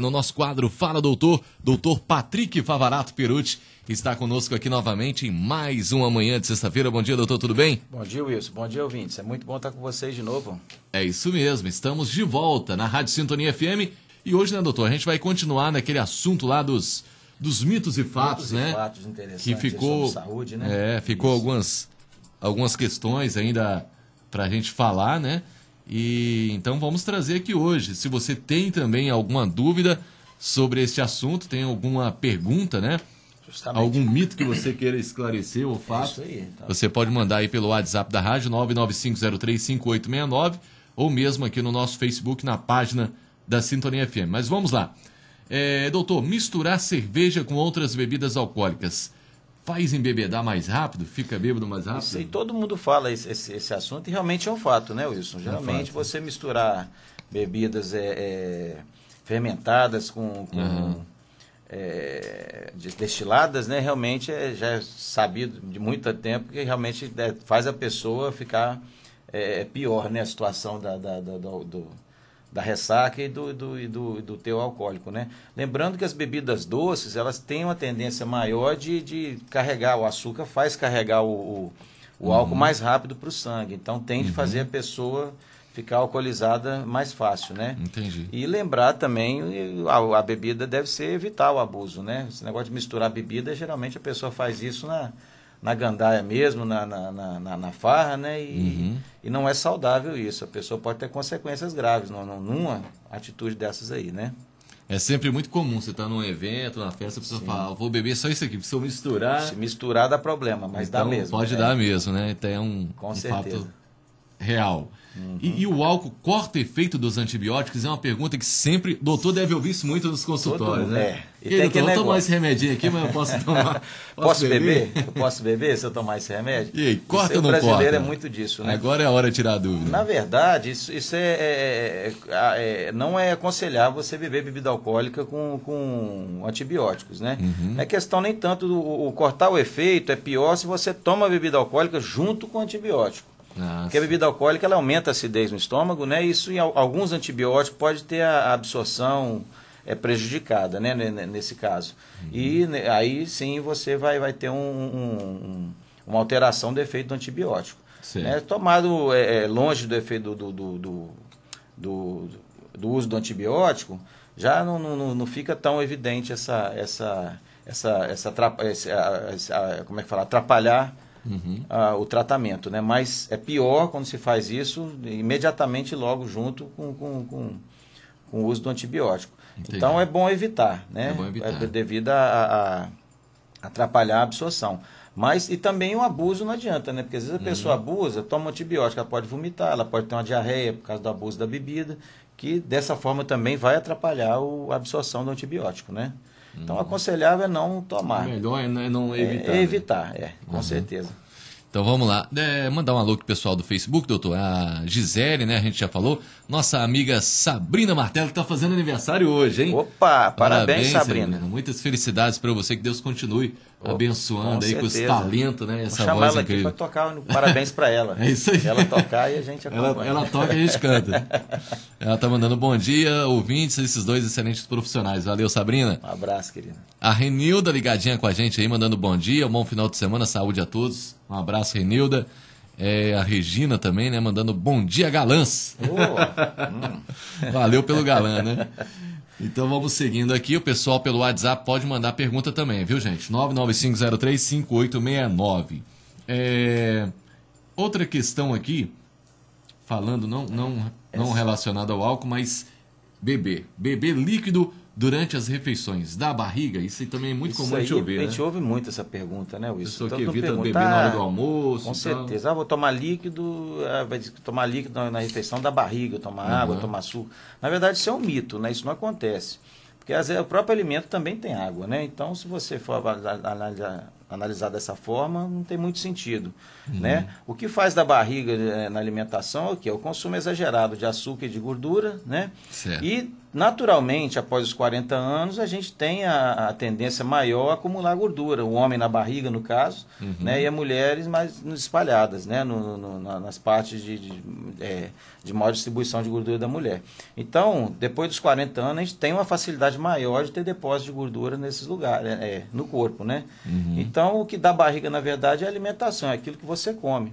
No nosso quadro Fala Doutor, doutor Patrick Favarato Perucci está conosco aqui novamente em mais uma manhã de sexta-feira. Bom dia, doutor, tudo bem? Bom dia, Wilson. Bom dia, ouvintes. É muito bom estar com vocês de novo. É isso mesmo, estamos de volta na Rádio Sintonia FM e hoje, né, doutor, a gente vai continuar naquele assunto lá dos, dos mitos e fatos, Mitos né? E fatos interessantes que ficou, sobre saúde, né? É, ficou Isso. algumas, algumas questões ainda para a gente falar, né? E então vamos trazer aqui hoje. Se você tem também alguma dúvida sobre este assunto, tem alguma pergunta, né? Justamente. Algum mito que você queira esclarecer ou fato, aí. Então, você pode mandar aí pelo WhatsApp da rádio 995035869 ou mesmo aqui no nosso Facebook na página da Sintonia FM. Mas vamos lá. É, doutor, misturar cerveja com outras bebidas alcoólicas faz embebedar mais rápido? Fica bêbado mais rápido? Isso aí todo mundo fala esse, esse, esse assunto e realmente é um fato, né, Wilson? Geralmente fato. você misturar bebidas é, é, fermentadas com, com Aham. é, de- destiladas, né? Realmente é, já é sabido de muito tempo que realmente é, faz a pessoa ficar é, pior, né? A situação da, da, da, do- do- da ressaca e do, do, e do, do teu alcoólico, né? Lembrando que as bebidas doces, elas têm uma tendência maior de, de carregar, o açúcar faz carregar o, o, o álcool mais rápido para o sangue, então tem de fazer a pessoa ficar alcoolizada mais fácil, né? Entendi. E lembrar também, a, a bebida deve ser evitar o abuso, né? Esse negócio de misturar bebida, geralmente a pessoa faz isso na, na gandaia mesmo, na, na, na, na- na farra, né? E, e não é saudável isso. A pessoa pode ter consequências graves numa, numa atitude dessas aí, né? É sempre muito comum você estar num evento, numa festa, a pessoa fala, "Ah, vou beber só isso aqui, eu misturar. Se misturar dá problema, mas então dá mesmo. Pode né? dar mesmo, né? Então é um, Com um certeza. Uhum. fato real. E, e o álcool corta o efeito dos antibióticos? É uma pergunta que sempre. O doutor deve ouvir isso muito nos consultórios, né? é. E E, tem aí, doutor, vou tomar esse remedinho aqui, mas eu posso tomar. Posso beber? Eu posso beber se eu tomar esse remédio? E aí, corta Isso aí, ou não O brasileiro corta? é muito disso, né? Agora é a hora de tirar a dúvida. Na verdade, isso, isso é, é- é- é- não é aconselhável você beber bebida alcoólica com, com antibióticos, né? Uhum. Não é questão nem tanto do o, cortar o efeito, é pior se você toma bebida alcoólica junto com antibiótico. Nossa. Porque a bebida alcoólica ela aumenta a acidez no estômago, né? Isso em al- alguns antibióticos pode ter a absorção é, prejudicada, né? ne- ne- Nesse caso. E né, aí sim você vai, vai ter um- um- um- uma alteração do efeito do antibiótico. Né? Tomado é, é, longe do efeito do, do, do, do, do uso do antibiótico, já não, não, não- fica tão evidente essa, essa, essa, essa, atrapa- esse, a- essa- como é que fala, atrapalhar Uhum. ah, o tratamento, né? Mas é pior quando se faz isso imediatamente logo junto com, com, com, com o uso do antibiótico. Entendi. Então é bom evitar, né? É bom evitar. devido a, a- atrapalhar a absorção. Mas e também o abuso não adianta, né? Porque às vezes a pessoa Uhum. abusa, toma antibiótico, ela pode vomitar, ela pode ter uma diarreia por causa do abuso da bebida, que dessa forma também vai atrapalhar o- a absorção do antibiótico, né? Então aconselhável é não tomar. O melhor é não- é É evitar. é né? evitar, é, com certeza. Então vamos lá. É, mandar um alô pro pessoal do Facebook, doutor. A Gisele, né? A gente já falou. Nossa amiga Sabrina Martelo, que tá fazendo aniversário hoje, hein? Opa, parabéns, Sabrina. Muitas felicidades para você, que Deus continue abençoando com aí com esse certeza. talento, né? Vou Essa chamar voz ela aqui para tocar parabéns para ela. É isso aí. Ela tocar e a gente Ela, acompanha. ela toca e a gente canta. Ela tá mandando bom dia, ouvintes, esses dois excelentes profissionais. Valeu, Sabrina. Um abraço, querida. A Renilda ligadinha com a gente aí, mandando bom dia, um bom final de semana, saúde a todos. Um abraço, Renilda. É, a Regina também, né? Mandando bom dia, galãs. Ô, Valeu pelo galã, né? Então vamos seguindo aqui. O pessoal pelo WhatsApp pode mandar pergunta também, viu, gente? 995035869. É... Outra questão aqui, falando não, não, não relacionada ao álcool, mas beber. Beber líquido durante as refeições da barriga, isso também é muito isso comum a aí, gente ouvir, a né? gente ouve muito essa pergunta, né, Wilson? Pessoa que mundo evita pergunta, beber na hora "Ah, do almoço. Com e tal. certeza. Ah, vou tomar líquido, ah, vai tomar líquido na, na refeição da barriga, tomar água, Uhum. tomar suco. Na verdade, isso é um mito, né? Isso não acontece. Porque às vezes, o próprio alimento também tem água, né? Então, se você for analisar, analisar dessa forma, não tem muito sentido, Uhum. né? O que faz da barriga eh, na alimentação é o quê? O consumo exagerado de açúcar e de gordura, né? Certo. E Naturalmente, após os 40 anos, a gente tem a, a tendência maior a acumular gordura. O homem na barriga, no caso, uhum. né, e as mulheres mais espalhadas, né, no, no, nas partes de, de, é, de maior distribuição de gordura da mulher. Então, depois dos 40 anos, a gente tem uma facilidade maior de ter depósito de gordura nesses lugares, é, no corpo. Né? Uhum. Então, o que dá barriga, na verdade, é a alimentação, é aquilo que você come.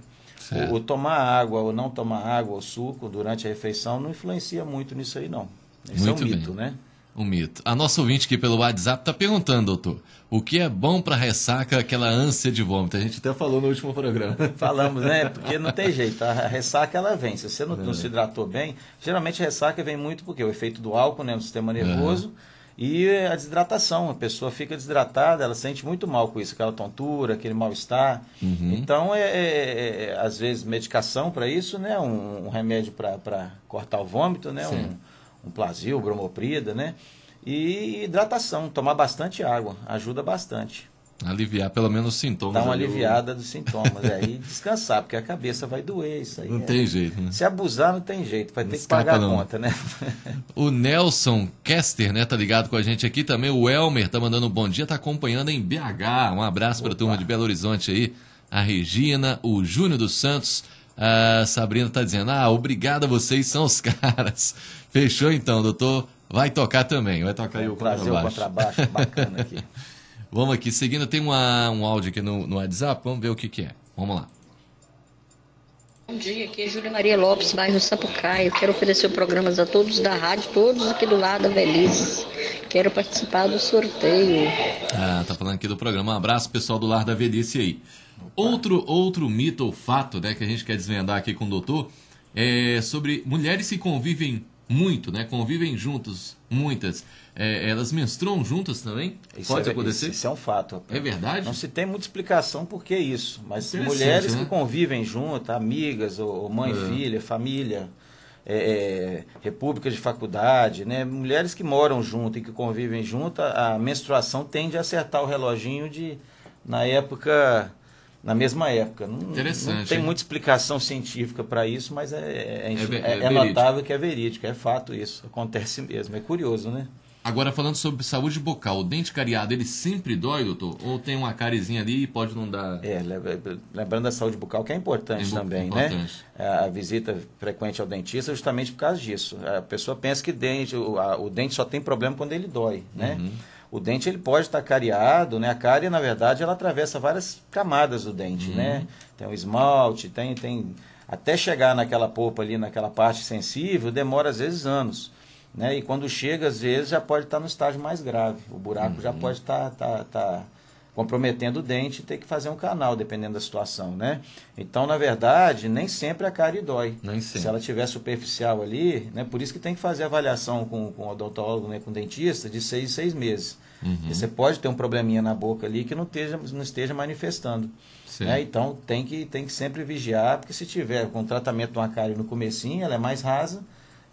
O, o, tomar água ou não tomar água ou suco durante a refeição não influencia muito nisso aí, não. Esse Muito é um mito, bem. né? Um mito. A nossa ouvinte aqui pelo WhatsApp está perguntando, doutor, o que é bom para ressaca, aquela ânsia de vômito? A gente até falou no último programa. Falamos, né? Porque não tem jeito. A ressaca ela vem. Se você não, é. não se hidratou bem, geralmente a ressaca vem muito porque o efeito do álcool né, no sistema nervoso. E a desidratação, a pessoa fica desidratada, ela sente muito mal com isso, aquela tontura, aquele mal-estar. Uhum. Então, é, é, é, às vezes, medicação para isso, né? Um, um remédio para cortar o vômito, né? Um, um plasio, bromoprida, né? E hidratação, tomar bastante água, ajuda bastante. Aliviar pelo menos os sintomas. Dá uma aliviada dos sintomas. é, e descansar, porque a cabeça vai doer isso aí. Não é. tem jeito, né? Se abusar, não tem jeito. Vai não ter que pagar não. a conta, né? o Nelson Kester, né, tá ligado com a gente aqui também. O Elmer tá mandando um bom dia, tá acompanhando em BH. Um abraço para a turma de Belo Horizonte aí. A Regina, o Júnior dos Santos. A Sabrina tá dizendo: Ah, obrigado, vocês são os caras. Fechou então, doutor. Vai tocar também, vai tocar aí o contrabaixo. o contrabaixo bacana aqui. Vamos aqui, seguindo, tem uma, um áudio aqui no, no WhatsApp, vamos ver o que, que é. Vamos lá. Bom dia, aqui é Júlia Maria Lopes, bairro Sapucaia. Quero oferecer programas a todos da rádio, todos aqui do lado da Velhice. Quero participar do sorteio. Ah, tá falando aqui do programa. Um abraço, pessoal do Lar da Velhice aí. Outro, outro mito ou fato né, que a gente quer desvendar aqui com o doutor é sobre mulheres que convivem muito, né? Convivem juntos, muitas. É, elas menstruam juntas também? Isso Pode é, acontecer? Isso, isso, é um fato. É verdade? Não se tem muita explicação por que isso. Mas mulheres né? que convivem juntas, amigas, ou mãe, é. filha, família, é, é, repúblicas de faculdade, né? Mulheres que moram junto e que convivem junto, a menstruação tende a acertar o reloginho de, na época na mesma época. Não, Interessante. Não tem muita explicação científica para isso, mas é, é, é, é notável que é verídico, é fato isso. Acontece mesmo. É curioso, né? Agora, falando sobre saúde bucal, o dente cariado, ele sempre dói, doutor? Ou tem uma carezinha ali e pode não dar... É, lembrando da saúde bucal, que é importante é também, né? importante. né? A visita frequente ao dentista justamente por causa disso. A pessoa pensa que dente, o, a, o dente só tem problema quando ele dói, né? Uhum. O dente ele pode estar cariado, né? A cárie, na verdade, ela atravessa várias camadas do dente, uhum. né? Tem o esmalte, tem, tem... Até chegar naquela polpa ali, naquela parte sensível, demora às vezes anos. Né? E quando chega, às vezes, já pode estar no estágio mais grave. O buraco uhum. já pode estar, estar, estar comprometendo o dente e ter que fazer um canal, dependendo da situação, né? Então, na verdade, nem sempre a cárie dói. Nem sempre. Se ela tiver superficial ali, né? Por isso que tem que fazer avaliação com, com o odontólogo, né? com o dentista, de seis em seis meses. Uhum. Você pode ter um probleminha na boca ali que não esteja, não esteja manifestando. Né? Então, tem que, tem que sempre vigiar, porque se tiver com tratamento de uma cárie no comecinho, ela é mais rasa,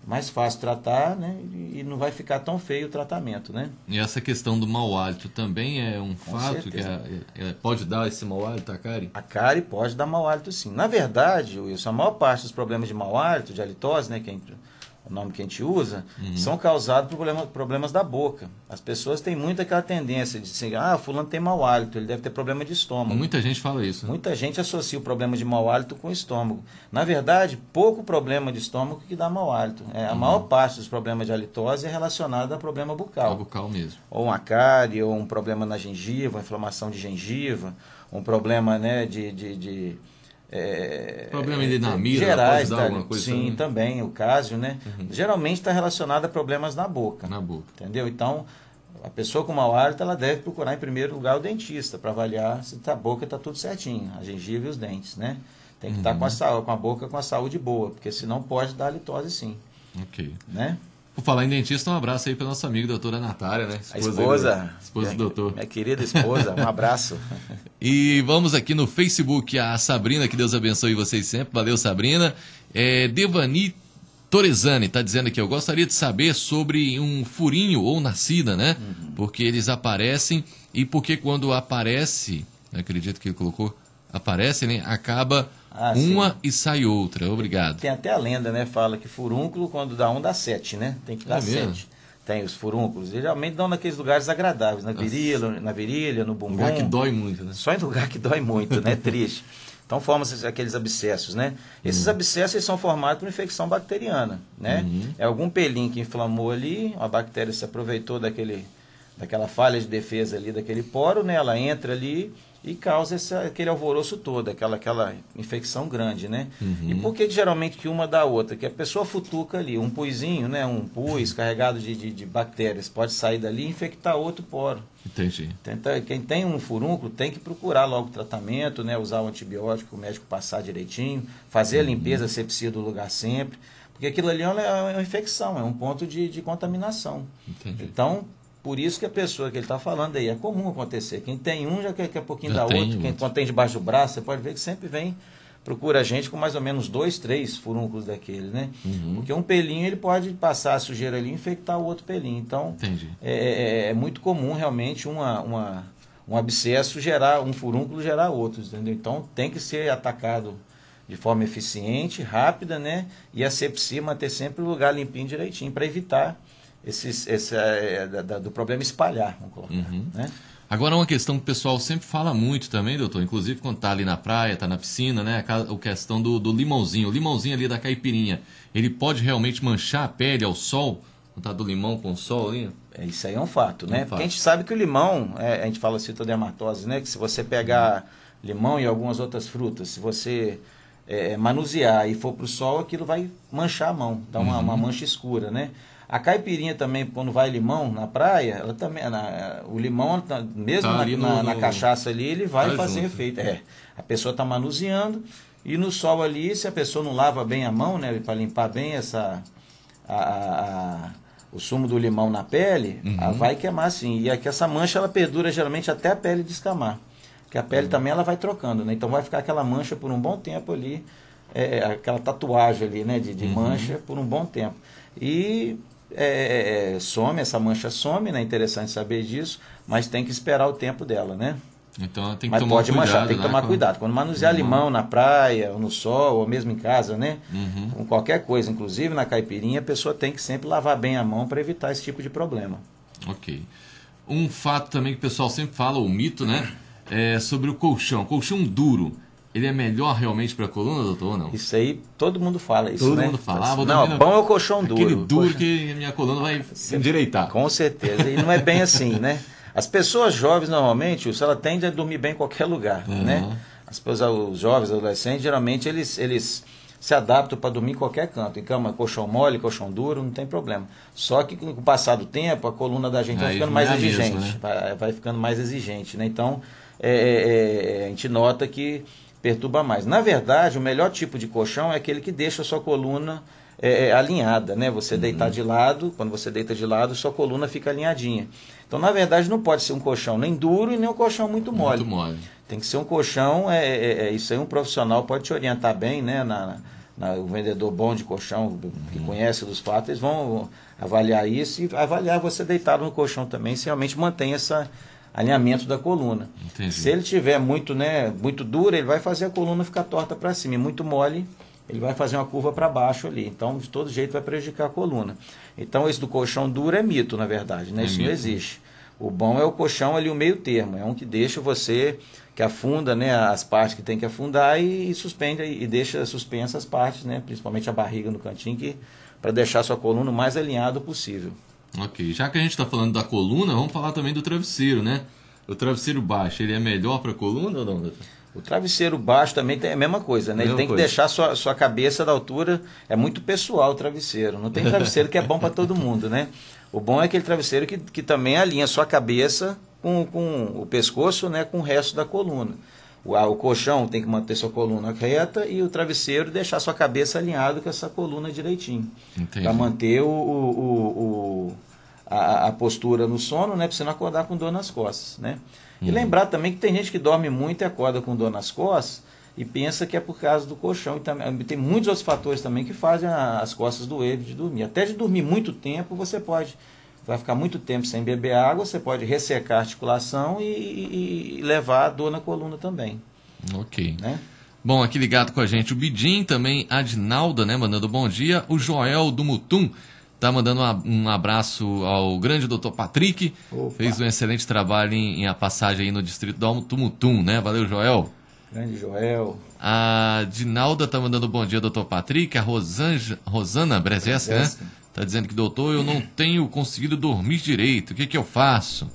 mais fácil tratar, né? E não vai ficar tão feio o tratamento, né? E essa questão do mau hálito também é um Com fato certeza. que é, é, pode dar esse mau hálito à cárie? A cárie pode dar mau hálito sim. Na verdade, Wilson, a maior parte dos problemas de mau hálito, de halitose, né, que é o nome que a gente usa, uhum. são causados por problema, problemas da boca. As pessoas têm muito aquela tendência de dizer, ah, fulano tem mau hálito, ele deve ter problema de estômago. Muita gente fala isso. Né? Muita gente associa o problema de mau hálito com o estômago. Na verdade, pouco problema de estômago que dá mau hálito. É, a uhum. maior parte dos problemas de halitose é relacionada a problema bucal. Bucal mesmo. Ou uma cárie, ou um problema na gengiva, inflamação de gengiva, um problema né, de, de, de é, Problema de dinamite, gerais, tá, alguma coisa sim, também, também o caso, né? Uhum. Geralmente está relacionado a problemas na boca. Na boca. Entendeu? Então, a pessoa com mau hálito, ela deve procurar em primeiro lugar o dentista para avaliar se a boca está tudo certinho, a gengiva e os dentes, né? Tem que estar tá uhum. tá com, a, com a boca com a saúde boa, porque senão pode dar litose sim. Ok. Né? Por falar em dentista, um abraço aí para nossa amiga doutora Natália, né? Esposa a esposa. Do, esposa do doutor. Minha querida esposa, um abraço. e vamos aqui no Facebook, a Sabrina, que Deus abençoe vocês sempre. Valeu, Sabrina. É, Devani Torezani está dizendo aqui, eu gostaria de saber sobre um furinho ou nascida, né? Uhum. Porque eles aparecem e porque quando aparece, acredito que ele colocou, aparece, né? Acaba ah, uma sim. e sai outra. Obrigado. Tem até a lenda, né? Fala que furúnculo, quando dá um, dá sete, né? Tem que dar é sete. tem os furúnculos, geralmente dão naqueles lugares agradáveis, na virilha, na virilha, no bumbum. Lugar que dói muito, né? Só em lugar que dói muito, né? Triste. Então formam aqueles abscessos, né? Esses uhum. abscessos são formados por infecção bacteriana, né? Uhum. É algum pelinho que inflamou ali, a bactéria se aproveitou daquele, daquela falha de defesa ali, daquele poro, né? Ela entra ali e causa esse, aquele alvoroço todo, aquela, aquela infecção grande, né? Uhum. E por que, geralmente que uma dá outra? Que a pessoa futuca ali, um puizinho, né? Um pus carregado de, de, de bactérias pode sair dali e infectar outro poro. Entendi. Tenta, quem tem um furúnculo tem que procurar logo o tratamento, né? Usar o antibiótico, o médico passar direitinho, fazer uhum. a limpeza sepsia do lugar sempre. Porque aquilo ali é uma, é uma infecção, é um ponto de, de contaminação. Entendi. Então, por isso que a pessoa que ele está falando aí, é comum acontecer. Quem tem um já quer, quer pouquinho já da outro. Quem outro. tem debaixo do braço, você pode ver que sempre vem, procura a gente com mais ou menos dois, três furúnculos daquele, né? Uhum. Porque um pelinho ele pode passar a sujeira ali e infectar o outro pelinho. Então, é, é, é, muito comum realmente uma, uma, um abscesso gerar, um furúnculo gerar outros, entendeu? Então tem que ser atacado de forma eficiente, rápida, né? E a sepsia manter sempre o lugar limpinho direitinho para evitar esses, esse, é, da, do problema espalhar, vamos colocar. Uhum. Né? Agora, uma questão que o pessoal sempre fala muito também, doutor, inclusive quando está ali na praia, está na piscina, né? A questão do, do, limãozinho. O limãozinho ali da caipirinha, ele pode realmente manchar a pele ao sol? Quando tá do limão com o sol ali? É, isso aí é um fato, né? É um Porque a gente sabe que o limão, é, a gente fala citodermatose, né? Que se você pegar limão e algumas outras frutas, se você é, manusear e for para o sol, aquilo vai manchar a mão, dá uma, uhum. uma mancha escura, né? A caipirinha também, quando vai limão na praia, ela também, na, o limão, mesmo tá na, no, na, na, cachaça ali, ele vai tá fazer junto. efeito. É, a pessoa está manuseando e no sol ali, se a pessoa não lava bem a mão, né, para limpar bem essa a, a, o sumo do limão na pele, uhum. vai queimar sim. E aqui essa mancha ela perdura geralmente até a pele descamar. Porque a pele uhum. também ela vai trocando, né? Então vai ficar aquela mancha por um bom tempo ali, é, aquela tatuagem ali, né, de, de uhum. mancha por um bom tempo. E é, é, é, some, essa mancha some, né? Interessante saber disso, mas tem que esperar o tempo dela, né? Então tem que mas tomar pode cuidado, manchar, tem que né? tomar cuidado. Quando manusear uhum. limão na praia, ou no sol, ou mesmo em casa, né? Uhum. Com qualquer coisa, inclusive na caipirinha, a pessoa tem que sempre lavar bem a mão para evitar esse tipo de problema. Ok. Um fato também que o pessoal sempre fala, o mito, né? É sobre o colchão. Colchão duro ele é melhor realmente para a coluna, doutor, ou não? Isso aí, todo mundo fala isso, todo né? mundo fala. Ah, não, bom é o colchão duro. Aquele duro colchão... que a minha coluna vai se endireitar. Com certeza, e não é bem assim, né? As pessoas jovens, normalmente, ela tende a dormir bem em qualquer lugar, uhum. né? As pessoas, os jovens, adolescentes, geralmente, eles, eles se adaptam para dormir em qualquer canto. Em cama, colchão mole, colchão duro, não tem problema. Só que com o passar do tempo, a coluna da gente vai ficando mais é exigente. Mesmo, né? vai, vai, ficando mais exigente, né? Então, é, é, é, a gente nota que perturba mais. Na verdade, o melhor tipo de colchão é aquele que deixa a sua coluna é, é, alinhada, né? Você uhum. deitar de lado, quando você deita de lado, sua coluna fica alinhadinha. Então, na verdade, não pode ser um colchão nem duro e nem um colchão muito mole. Muito mole. Tem que ser um colchão, é, é, é isso aí um profissional pode te orientar bem, né? Na, na, o vendedor bom de colchão, que uhum. conhece dos fatos, eles vão avaliar isso e avaliar você deitado no colchão também, se realmente mantém essa alinhamento da coluna. Entendi. Se ele tiver muito, né, muito duro, ele vai fazer a coluna ficar torta para cima, e muito mole, ele vai fazer uma curva para baixo ali. Então, de todo jeito vai prejudicar a coluna. Então, esse do colchão duro é mito, na verdade, né? É Isso mito. não existe. O bom é o colchão ali o meio termo, é um que deixa você que afunda, né, as partes que tem que afundar e, e suspende e deixa suspensa as partes, né, principalmente a barriga no cantinho para deixar a sua coluna o mais alinhado possível. Ok, já que a gente está falando da coluna, vamos falar também do travesseiro, né? O travesseiro baixo, ele é melhor para a coluna ou não? O travesseiro baixo também tem a mesma coisa, né? Mesma ele tem coisa. que deixar sua, sua cabeça da altura. É muito pessoal o travesseiro. Não tem travesseiro que é bom para todo mundo, né? O bom é aquele travesseiro que, que também alinha sua cabeça com, com o pescoço, né? Com o resto da coluna. O, o colchão tem que manter sua coluna reta e o travesseiro deixar sua cabeça alinhada com essa coluna direitinho. Para manter o, o, o a, a, postura no sono, né? Para você não acordar com dor nas costas, né? Uhum. E lembrar também que tem gente que dorme muito e acorda com dor nas costas e pensa que é por causa do colchão. E também, tem muitos outros fatores também que fazem a, as costas doerem de dormir. Até de dormir muito tempo, você pode vai ficar muito tempo sem beber água, você pode ressecar a articulação e, e, levar a dor na coluna também. Ok. Né? Bom, aqui ligado com a gente o Bidim, também a Dinalda, né, mandando bom dia. O Joel do Mutum Tá mandando um abraço ao grande doutor Patrick. Opa. Fez um excelente trabalho em, em, a passagem aí no distrito do Tumutum, né? Valeu, Joel. Grande Joel. A Dinalda tá mandando bom dia, doutor Patrick. A Rosanja, Rosana Brezeska, né? Tá dizendo que, doutor, eu não tenho conseguido dormir direito. O que que eu faço?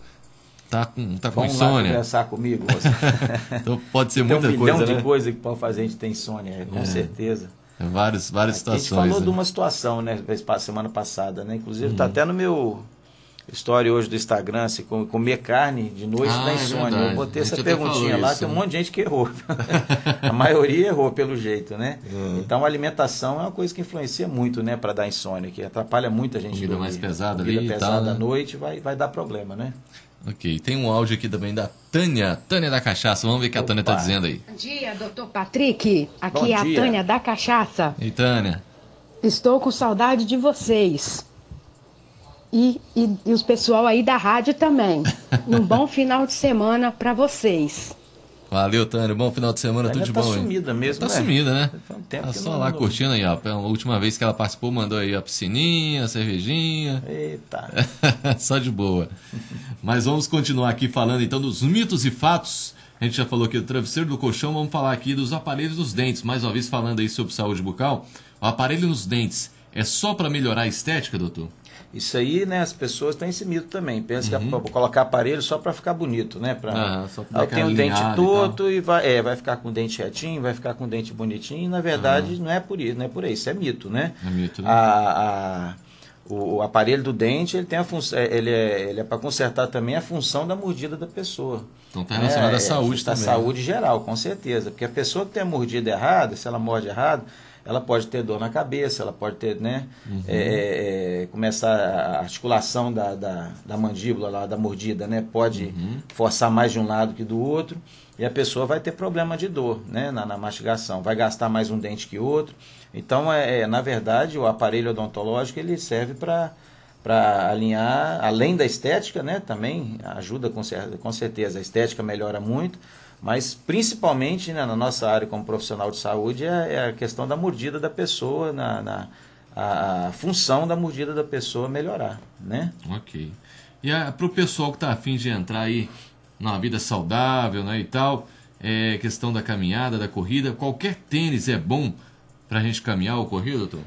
Tá com, tá com Vamos insônia. Lá conversar comigo. então pode ser muita coisa. Tem um milhão coisa, de né? coisa que pode fazer a gente ter insônia, com é. certeza. Várias, várias situações. A gente falou né? de uma situação, né, semana passada, né? Inclusive está Uhum. até no meu story hoje do Instagram, assim, comer carne de noite Ah, da é insônia. verdade. eu botei essa perguntinha lá, isso, tem um né? monte de gente que errou. a maioria errou pelo jeito, né? Uhum. Então a alimentação é uma coisa que influencia muito, né, para dar insônia, que atrapalha muita gente. Comida dormir. mais pesada Comida ali e pesada tal, né? à noite vai, vai dar problema, né? Ok, tem um áudio aqui também da Tânia, Tânia da Cachaça. Vamos ver o que a Tânia tá Opa. dizendo aí. Bom dia, doutor Patrick. Aqui Bom é a dia. Tânia da Cachaça. Ei, Tânia. Estou com saudade de vocês. E, e, e os pessoal aí da rádio também. Um bom final de semana para vocês. Valeu, Tânia. Bom final de semana, tudo de tá bom aí. sumida mesmo, Tá né? sumida, né? Um tempo Tá que só lá curtindo aí, ó. A última vez que ela participou, mandou aí a piscininha, a cervejinha. Eita. Só de boa. Mas vamos continuar aqui falando então dos mitos e fatos. A gente já falou aqui do travesseiro do colchão, vamos falar aqui dos aparelhos dos dentes. Mais uma vez falando aí sobre saúde bucal. O aparelho nos dentes é só para melhorar a estética, doutor? Isso aí, né, as pessoas têm esse mito também. Pensa que é pra colocar aparelho só para ficar bonito, né? Pra, Uhum. só pra Ah, tenho o dente alinhado e torto e, vai, é, vai ficar com o dente retinho, vai ficar com o dente bonitinho. E, na verdade, não é por isso, não é por. Isso é mito, né? É mito, né? A, a- o, aparelho do dente, ele tem a função, ele é, ele é para consertar também a função da mordida da pessoa. Então tá relacionado à saúde também. É, saúde geral, com certeza. Porque a pessoa que tem a mordida errada, se ela morde errado, ela pode ter dor na cabeça, ela pode ter, né? Uhum. é, é, começar a articulação da, da, da mandíbula lá, da mordida, né? Pode Uhum. forçar mais de um lado que do outro. E a pessoa vai ter problema de dor, né? Na, na mastigação. Vai gastar mais um dente que outro. Então, é, é, na verdade, o aparelho odontológico ele serve para para alinhar, além da estética, né, também ajuda com, cer- com certeza, a estética melhora muito, mas principalmente né, na nossa área como profissional de saúde é, é a questão da mordida da pessoa, na, na- a, função da mordida da pessoa melhorar, né? Ok. E para o pessoal que está afim de entrar aí numa vida saudável né, e tal, é, questão da caminhada, da corrida, qualquer tênis é bom para a gente caminhar ou correr, doutor?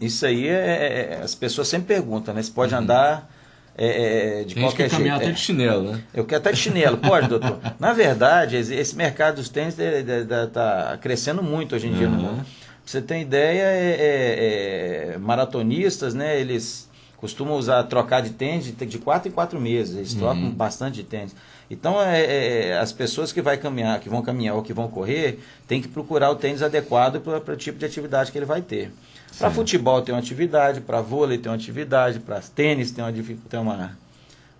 Isso aí é, é- as pessoas sempre perguntam, né? Se pode andar é, é, de Tem que qualquer quer caminhar jeito. até É. de chinelo, né? Eu quero até de chinelo, pode, doutor? Na verdade, esse mercado dos tênis está crescendo muito hoje em dia no Aham. mundo. Pra você ter ideia, é, é- é, maratonistas, né? Eles costumam usar, trocar de tênis de, de quatro em quatro meses. Eles trocam bastante de tênis. Então, é, é, as pessoas que, vai caminhar, que vão caminhar ou que vão correr, tem que procurar o tênis adequado para o tipo de atividade que ele vai ter. Para futebol tem uma atividade, para vôlei tem uma atividade, para tênis tem uma, tem uma,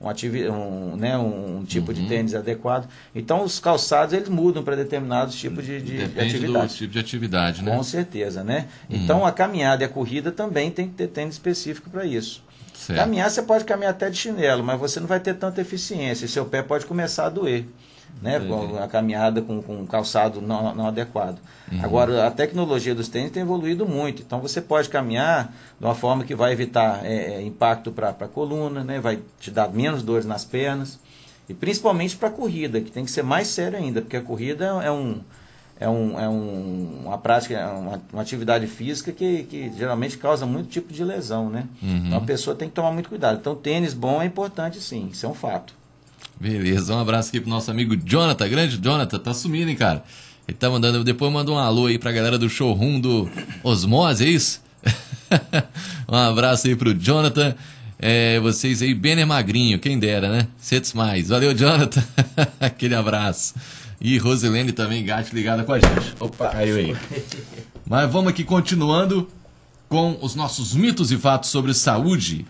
um, ativi- um, né, um, tipo Uhum. de tênis adequado. Então os calçados eles mudam para determinados tipos de, de, de Depende do atividade. tipo de atividade, né? Com certeza, né? Uhum. Então a caminhada e a corrida também tem que ter tênis específico para isso. Certo. Caminhar você pode caminhar até de chinelo, mas você não vai ter tanta eficiência. Seu pé pode começar a doer. Né, Entendi. com a caminhada com, com um calçado não, não adequado. Uhum. Agora, a tecnologia dos tênis tem evoluído muito. Então, você pode caminhar de uma forma que vai evitar é, é, impacto para a coluna, né, vai te dar menos dores nas pernas. E principalmente para a corrida, que tem que ser mais sério ainda, porque a corrida é um, é, um, é um, uma prática, é uma, uma atividade física que, que geralmente causa muito tipo de lesão. Né? Uhum. Então, a pessoa tem que tomar muito cuidado. Então, tênis bom é importante sim, isso é um fato. Beleza, um abraço aqui pro nosso amigo Jonathan, grande Jonathan, tá sumindo, hein, cara? Ele tá mandando, depois manda um alô aí pra galera do showroom do Osmose, é isso? um abraço aí pro Jonathan. É, vocês aí, Benner Magrinho, quem dera, né? Cetos mais. Valeu, Jonathan. Aquele abraço. E Rosilene também, gato ligada com a gente. Opa, caiu aí. Mas vamos aqui continuando com os nossos mitos e fatos sobre saúde.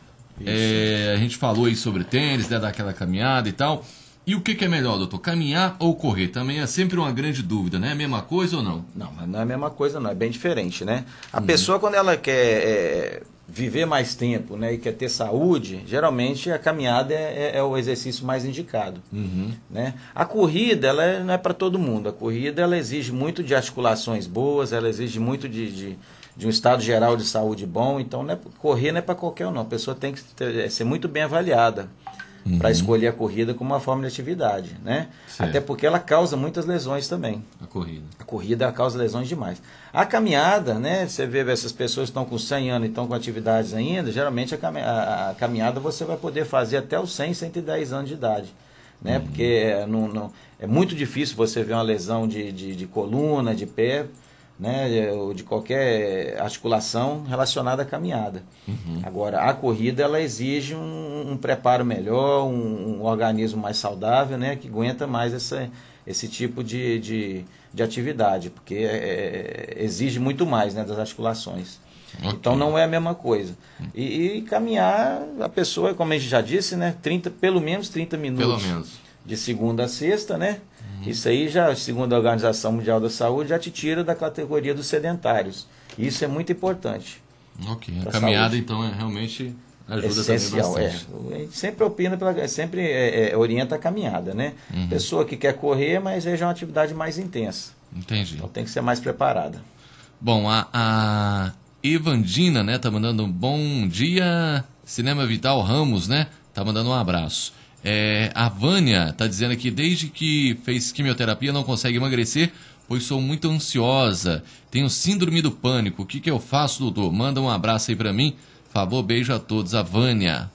É, a gente falou aí sobre tênis, né, daquela caminhada e tal. E o que, que é melhor, doutor? Caminhar ou correr? Também é sempre uma grande dúvida, né? É a mesma coisa ou não? Não, não é a mesma coisa, não. É bem diferente, né? A pessoa, quando ela quer é, viver mais tempo né, e quer ter saúde, geralmente a caminhada é, é- é o exercício mais indicado. Né? A corrida, ela é- não é para todo mundo. A corrida, ela exige muito de articulações boas, ela exige muito de, de, de um estado geral de saúde bom. Então, não é, correr não é para qualquer um, não. A pessoa tem que ter, é, ser muito bem avaliada uhum. para escolher a corrida como uma forma de atividade, né? Certo. Até porque ela causa muitas lesões também. A corrida. A corrida causa lesões demais. A caminhada, né? Você vê essas pessoas que estão com 100 anos e estão com atividades ainda, geralmente a, cam a, caminhada você vai poder fazer até os 100, 110 anos de idade. Né? Uhum. Porque é, não, não, é muito difícil você ver uma lesão de, de, de coluna, de pé, né, ou de qualquer articulação relacionada à caminhada. Uhum. Agora, a corrida ela exige um, um preparo melhor, um, um, organismo mais saudável, né, que aguenta mais essa, esse tipo de, de, de atividade, porque é, é exige muito mais né, das articulações. Okay. Então não é a mesma coisa. E, e, caminhar, a pessoa, como a gente já disse, né, 30, pelo menos 30 minutos. Pelo menos. De segunda a sexta, né? Uhum. Isso aí já, segundo a Organização Mundial da Saúde, já te tira da categoria dos sedentários. Isso é muito importante. Ok. A caminhada, saúde. então, é realmente ajuda Essencial, também bastante. É. A gente sempre opina, pela, sempre é, é, orienta a caminhada, né? Uhum. Pessoa que quer correr, mas é já uma atividade mais intensa. Entendi. Então tem que ser mais preparada. Bom, a, a Evandina, né, tá mandando um bom dia. Cinema Vital Ramos, né? Tá mandando um abraço. É, a Vânia tá dizendo aqui, desde que fez quimioterapia não consegue emagrecer, pois sou muito ansiosa. Tenho síndrome do pânico. O que, que eu faço, doutor? Manda um abraço aí para mim. Favor, beijo a todos. A Vânia.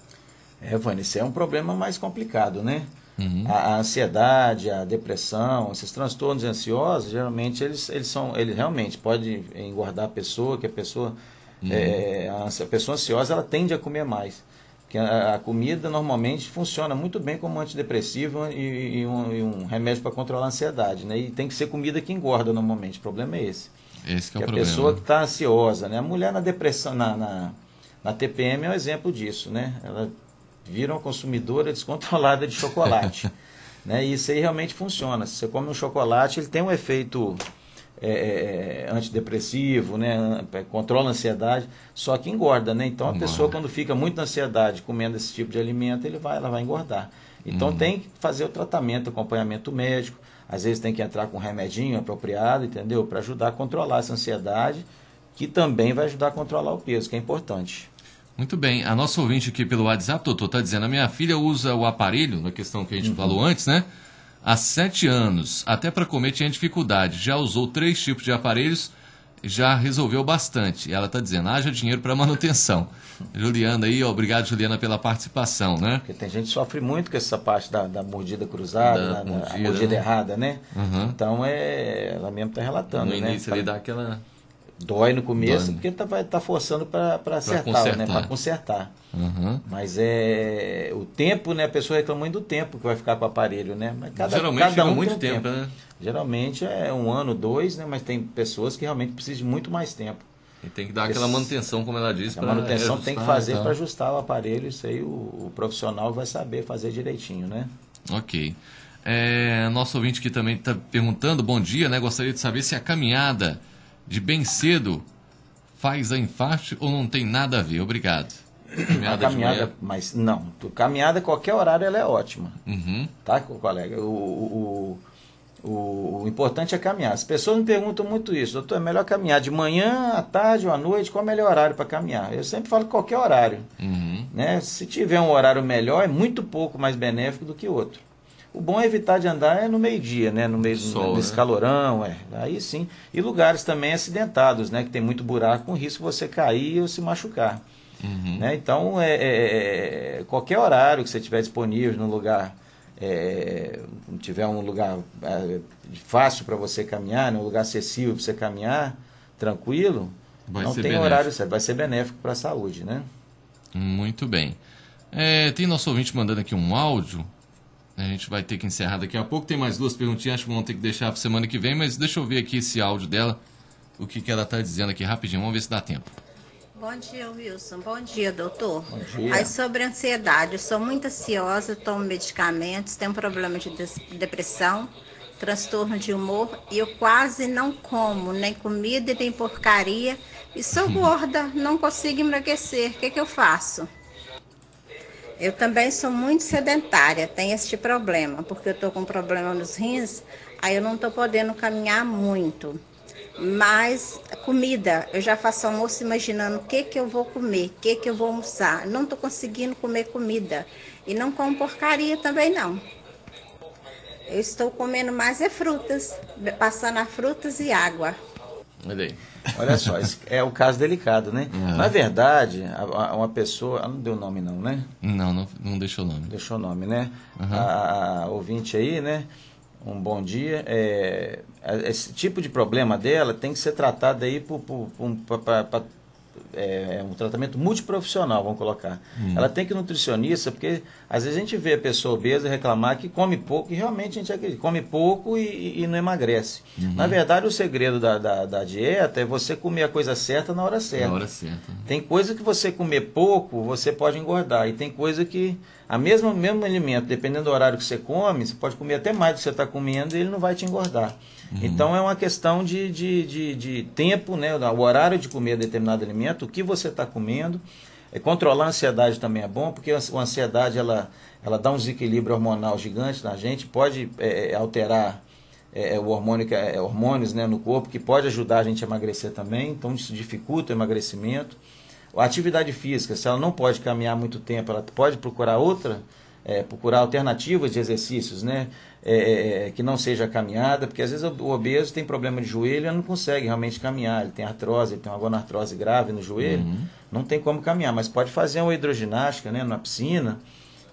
É, Vânia, isso é um problema mais complicado, né? Uhum. A, a, ansiedade, a depressão, esses transtornos ansiosos, geralmente eles, eles são, eles realmente podem engordar a pessoa, que a pessoa, uhum. é, a, a, pessoa ansiosa ela tende a comer mais. Porque a, a comida normalmente funciona muito bem como antidepressivo e, e, um, e um, remédio para controlar a ansiedade, né? E tem que ser comida que engorda normalmente. O problema é esse. Esse que é o problema. A pessoa que está ansiosa, né? A mulher na depressão, na, na, na TPM é um exemplo disso, né? Ela vira uma consumidora descontrolada de chocolate. né? E isso aí realmente funciona. Se você come um chocolate, ele tem um efeito é, é, é antidepressivo, né? controla a ansiedade, só que engorda. Né? Então, a engorda. pessoa, quando fica muito na ansiedade comendo esse tipo de alimento, ele vai, ela vai engordar. Então, hum. tem que fazer o tratamento, acompanhamento médico. Às vezes tem que entrar com um remedinho apropriado, entendeu? Para ajudar a controlar essa ansiedade, que também vai ajudar a controlar o peso, que é importante. Muito bem. A nossa ouvinte aqui pelo WhatsApp, Totô, está dizendo: a minha filha usa o aparelho, na questão que a gente uhum. falou antes, né? Há sete anos. Até para comer tinha dificuldade. Já usou três tipos de aparelhos, já resolveu bastante. Ela está dizendo: haja dinheiro para manutenção. Juliana aí, obrigado, Juliana, pela participação, né? Porque tem gente que sofre muito com essa parte da, da mordida cruzada, da, da mordida, a mordida errada, né? Uhum. Então, é, ela mesmo está relatando, no né? início ele dá aquela Dói no começo, Dói. porque tá, vai estar tá forçando para acertar, né? Para consertar. Uhum. Mas é o tempo, né? A pessoa reclamando do tempo que vai ficar com o aparelho, né? Mas cada, Geralmente cada um muito tempo, tempo, né? Geralmente é um ano, dois, né? Mas tem pessoas que realmente precisam de muito mais tempo. E tem que dar aquela manutenção, como ela disse. A manutenção ajustar, tem que fazer então. para ajustar o aparelho. Isso aí o, o, profissional vai saber fazer direitinho, né? Ok. É, nosso ouvinte que também está perguntando, bom dia, né? Gostaria de saber se a caminhada de bem cedo faz a infarto ou não tem nada a ver? Obrigado. Caminhada, a caminhada mas não. Caminhada, qualquer horário, ela é ótima. Uhum. Tá, colega? O, o, o, o, importante é caminhar. As pessoas me perguntam muito isso. Doutor, é melhor caminhar de manhã, à tarde ou à noite? Qual é o melhor horário para caminhar? Eu sempre falo qualquer horário. Uhum. Né? Se tiver um horário melhor, é muito pouco mais benéfico do que outro. O bom é evitar de andar é no meio-dia, né? No meio Sol, nesse né? calorão, é. Aí sim. E lugares também acidentados, né? Que tem muito buraco, com risco de você cair ou se machucar. Uhum. Né? Então, é, é, é qualquer horário que você tiver disponível no lugar, é, tiver um lugar é, fácil para você caminhar, né? um lugar acessível para você caminhar, tranquilo, vai não tem benéfico. horário certo, vai ser benéfico para a saúde, né? Muito bem. É, tem nosso ouvinte mandando aqui um áudio a gente vai ter que encerrar daqui a pouco. Tem mais duas perguntinhas, acho que vamos ter que deixar para semana que vem, mas deixa eu ver aqui esse áudio dela, o que, que ela está dizendo aqui rapidinho. Vamos ver se dá tempo. Bom dia, Wilson. Bom dia, doutor. Bom dia. Aí sobre ansiedade, eu sou muito ansiosa, tomo medicamentos, tenho problema de depressão, transtorno de humor e eu quase não como nem comida e nem porcaria e sou gorda, não consigo emagrecer. O que, que eu faço? Eu também sou muito sedentária, tenho este problema, porque eu estou com problema nos rins, aí eu não estou podendo caminhar muito. Mas comida, eu já faço almoço imaginando o que, que eu vou comer, o que, que eu vou almoçar. Não estou conseguindo comer comida. E não como porcaria também não. Eu estou comendo mais é frutas, passando a frutas e água. Olha aí. Olha só, é o caso delicado, né? É. Na verdade, uma pessoa. ela Não deu nome, não, né? Não, não, não deixou nome. Deixou o nome, né? Uhum. A, a ouvinte aí, né? Um bom dia. É, esse tipo de problema dela tem que ser tratado aí por, por, por um, é, um tratamento multiprofissional, vamos colocar. Ela tem que ir nutricionista, porque às vezes a gente vê a pessoa obesa reclamar que come pouco, e realmente a gente acredita, come pouco e, e não emagrece. Na verdade, o segredo da, da, da dieta é você comer a coisa certa na hora certa. Na hora certa. Tem coisa que você comer pouco, você pode engordar. E tem coisa que, a mesma mesmo alimento, dependendo do horário que você come, você pode comer até mais do que você está comendo e ele não vai te engordar. Então é uma questão de, de, de, de tempo, né? o horário de comer determinado alimento, o que você está comendo. É, controlar a ansiedade também é bom, porque a ansiedade ela, ela dá um desequilíbrio hormonal gigante na gente, pode é, é, alterar é, o hormônio, é, hormônios né, no corpo, que pode ajudar a gente a emagrecer também, então isso dificulta o emagrecimento. A atividade física, se ela não pode caminhar muito tempo, ela pode procurar outra, é, procurar alternativas de exercícios, né? É, é, que não seja caminhada, porque às vezes o, obeso tem problema de joelho e não consegue realmente caminhar, ele tem artrose, ele tem uma gonartrose grave no joelho, não tem como caminhar, mas pode fazer uma hidroginástica né, na piscina,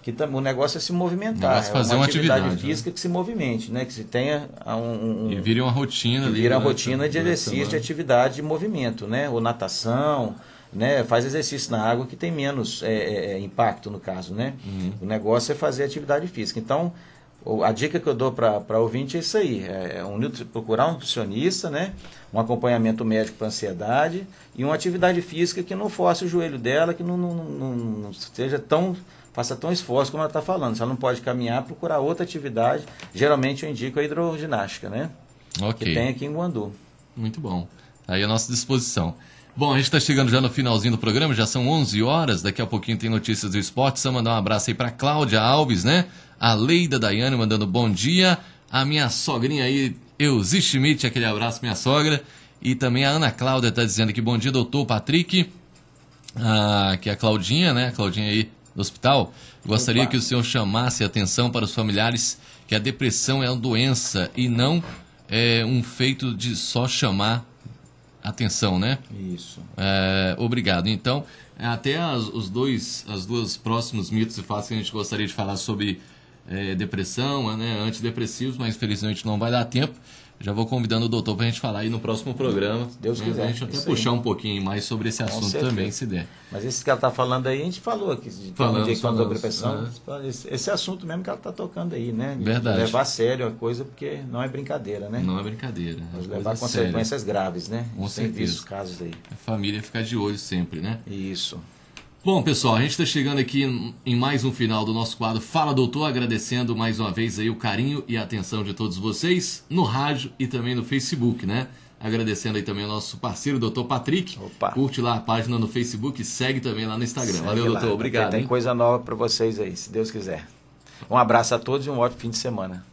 que o negócio é se movimentar, é fazer uma uma atividade, atividade, né? física que se movimente, né, que se tenha um, um- E vira uma rotina ali. vira uma rotina de exercício, de atividade de movimento, né? Ou natação, né? Faz exercício na água que tem menos é, é, é, impacto no caso, né? Uhum. O negócio é fazer atividade física. Então, a dica que eu dou para ouvinte é isso aí: é um, nutri- procurar um nutricionista, né? Um acompanhamento médico para ansiedade e uma atividade física que não force o joelho dela, que não, não, não, não seja tão faça tão esforço como ela está falando. Se ela não pode caminhar, procurar outra atividade. Geralmente eu indico a hidroginástica, né? Ok. Que tem aqui em Guandu. Muito bom. Aí à nossa disposição. Bom, a gente está chegando já no finalzinho do programa, já são 11 horas, daqui a pouquinho tem notícias do esporte. Só mandar um abraço aí para Cláudia Alves, né? A Leida Daiane mandando bom dia. A minha sogrinha aí, Euzi Schmidt, aquele abraço, minha sogra. E também a Ana Cláudia está dizendo aqui, bom dia, doutor Patrick. Ah, que é a Claudinha, né? A Claudinha aí do hospital. Gostaria Opa. que o senhor chamasse atenção para os familiares que a depressão é uma doença e não é um feito de só chamar atenção, né? Isso. É, obrigado. Então, até as, os dois, as duas próximos mitos e fatos que a gente gostaria de falar sobre é, depressão, né, antidepressivos, mas infelizmente não vai dar tempo. Já vou convidando o doutor para a gente falar aí no próximo programa. Deus né, quiser. A gente até puxar um pouquinho mais sobre esse assunto certeza. também, se der. Mas esse que ela está falando aí, a gente falou aqui. de- Falamos, que falamos sobre falamos, depressão. Esse, esse assunto mesmo que ela está tocando aí, né? De Verdade. Levar a sério a coisa, porque não é brincadeira, né? Não é brincadeira. É Mas levar séria. consequências graves, né? Com A gente tem certeza. visto casos aí. A família ficar de olho sempre, né? Isso. Bom, pessoal, a gente está chegando aqui em- mais um final do nosso quadro Fala Doutor, agradecendo mais uma vez aí o carinho e a atenção de todos vocês no rádio e também no Facebook, né? Agradecendo aí também ao nosso parceiro, doutor Patrick. Opa. Curte lá a página no Facebook e segue também lá no Instagram. Segue Valeu, doutor. Obrigado. Tem hein? coisa nova para vocês aí, se Deus quiser. Um abraço a todos e um ótimo fim de semana.